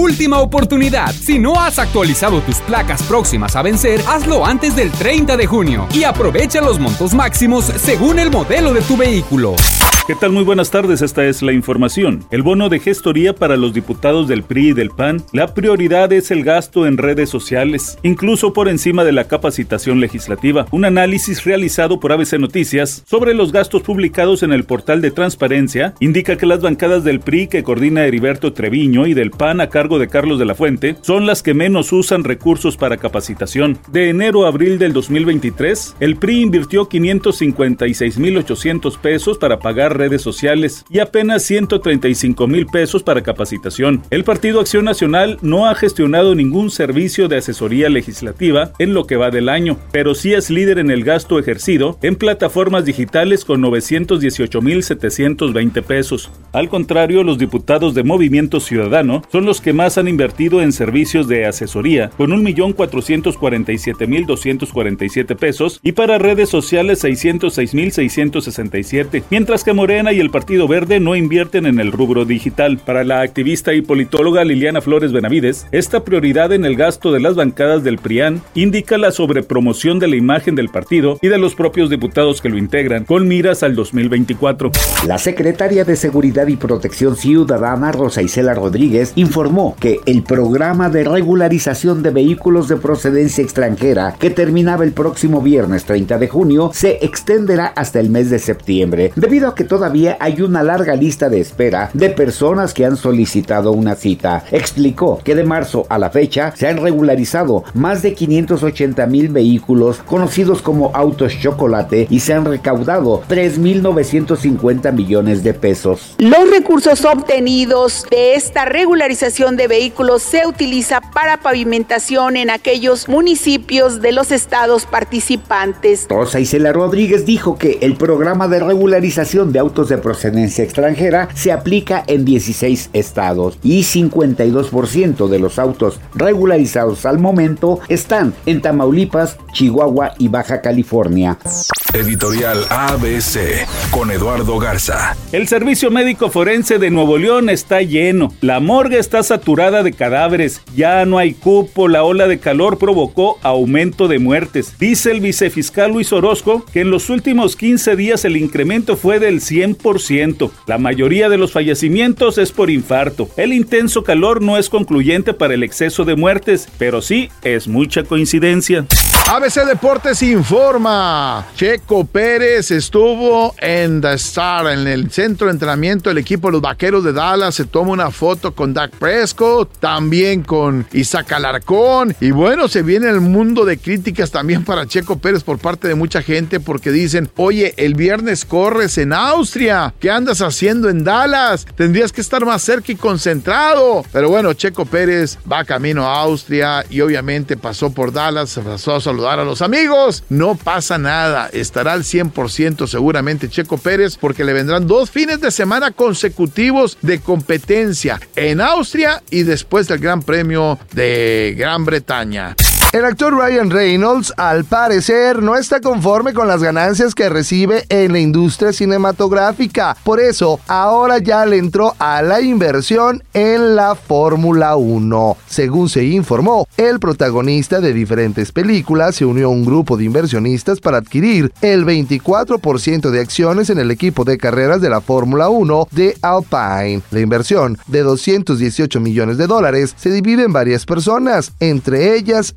Última oportunidad. Si no has actualizado tus placas próximas a vencer, hazlo antes del 30 de junio y aprovecha los montos máximos según el modelo de tu vehículo. ¿Qué tal? Muy buenas tardes, esta es la información. El bono de gestoría para los diputados del PRI y del PAN, la prioridad es el gasto en redes sociales, incluso por encima de la capacitación legislativa. Un análisis realizado por ABC Noticias sobre los gastos publicados en el portal de transparencia indica que las bancadas del PRI que coordina Heriberto Treviño y del PAN a cargo de Carlos de la Fuente son las que menos usan recursos para capacitación. De enero a abril del 2023, el PRI invirtió 556.800 pesos para pagar redes sociales y apenas 135 mil pesos para capacitación. El Partido Acción Nacional no ha gestionado ningún servicio de asesoría legislativa en lo que va del año, pero sí es líder en el gasto ejercido en plataformas digitales con 918 mil 720 pesos. Al contrario, los diputados de Movimiento Ciudadano son los que más han invertido en servicios de asesoría, con 1.447.247 pesos y para redes sociales 606.667, mientras que Morena y el Partido Verde no invierten en el rubro digital. Para la activista y politóloga Liliana Flores Benavides, esta prioridad en el gasto de las bancadas del PRIAN indica la sobrepromoción de la imagen del partido y de los propios diputados que lo integran, con miras al 2024. La secretaria de Seguridad y Protección Ciudadana, Rosa Isela Rodríguez, informó que el programa de regularización de vehículos de procedencia extranjera, que terminaba el próximo viernes 30 de junio, se extenderá hasta el mes de septiembre, debido a que todavía hay una larga lista de espera de personas que han solicitado una cita. Explicó que de marzo a la fecha se han regularizado más de 580 mil vehículos conocidos como autos chocolate y se han recaudado 3.950 millones de pesos. Los recursos obtenidos de esta regularización de vehículos se utiliza para pavimentación en aquellos municipios de los estados participantes. Rosa Isela Rodríguez dijo que el programa de regularización de autos de procedencia extranjera se aplica en 16 estados y 52% de los autos regularizados al momento están en Tamaulipas, Chihuahua y Baja California. Editorial ABC con Eduardo Garza. El servicio médico forense de Nuevo León está lleno. La morgue está saturada de cadáveres. Ya no hay cupo. La ola de calor provocó aumento de muertes. Dice el vicefiscal Luis Orozco que en los últimos 15 días el incremento fue del 100%. La mayoría de los fallecimientos es por infarto. El intenso calor no es concluyente para el exceso de muertes, pero sí es mucha coincidencia. ABC Deportes informa. Checo Pérez estuvo en The Star, en el centro de entrenamiento del equipo de los Vaqueros de Dallas. Se toma una foto con Dak También con Isaac Alarcón. Y bueno, se viene el mundo de críticas también para Checo Pérez por parte de mucha gente porque dicen, oye, el viernes corres en Austria. ¿Qué andas haciendo en Dallas? Tendrías que estar más cerca y concentrado. Pero bueno, Checo Pérez va camino a Austria y obviamente pasó por Dallas, pasó a saludar a los amigos. No pasa nada, estará al 100% seguramente Checo Pérez porque le vendrán dos fines de semana consecutivos de competencia en Austria y después del Gran Premio de Gran Bretaña. El actor Ryan Reynolds, al parecer, no está conforme con las ganancias que recibe en la industria cinematográfica. Por eso, ahora ya le entró a la inversión en la Fórmula 1. Según se informó, el protagonista de diferentes películas se unió a un grupo de inversionistas para adquirir el 24% de acciones en el equipo de carreras de la Fórmula 1 de Alpine. La inversión de 218 millones de dólares se divide en varias personas, entre ellas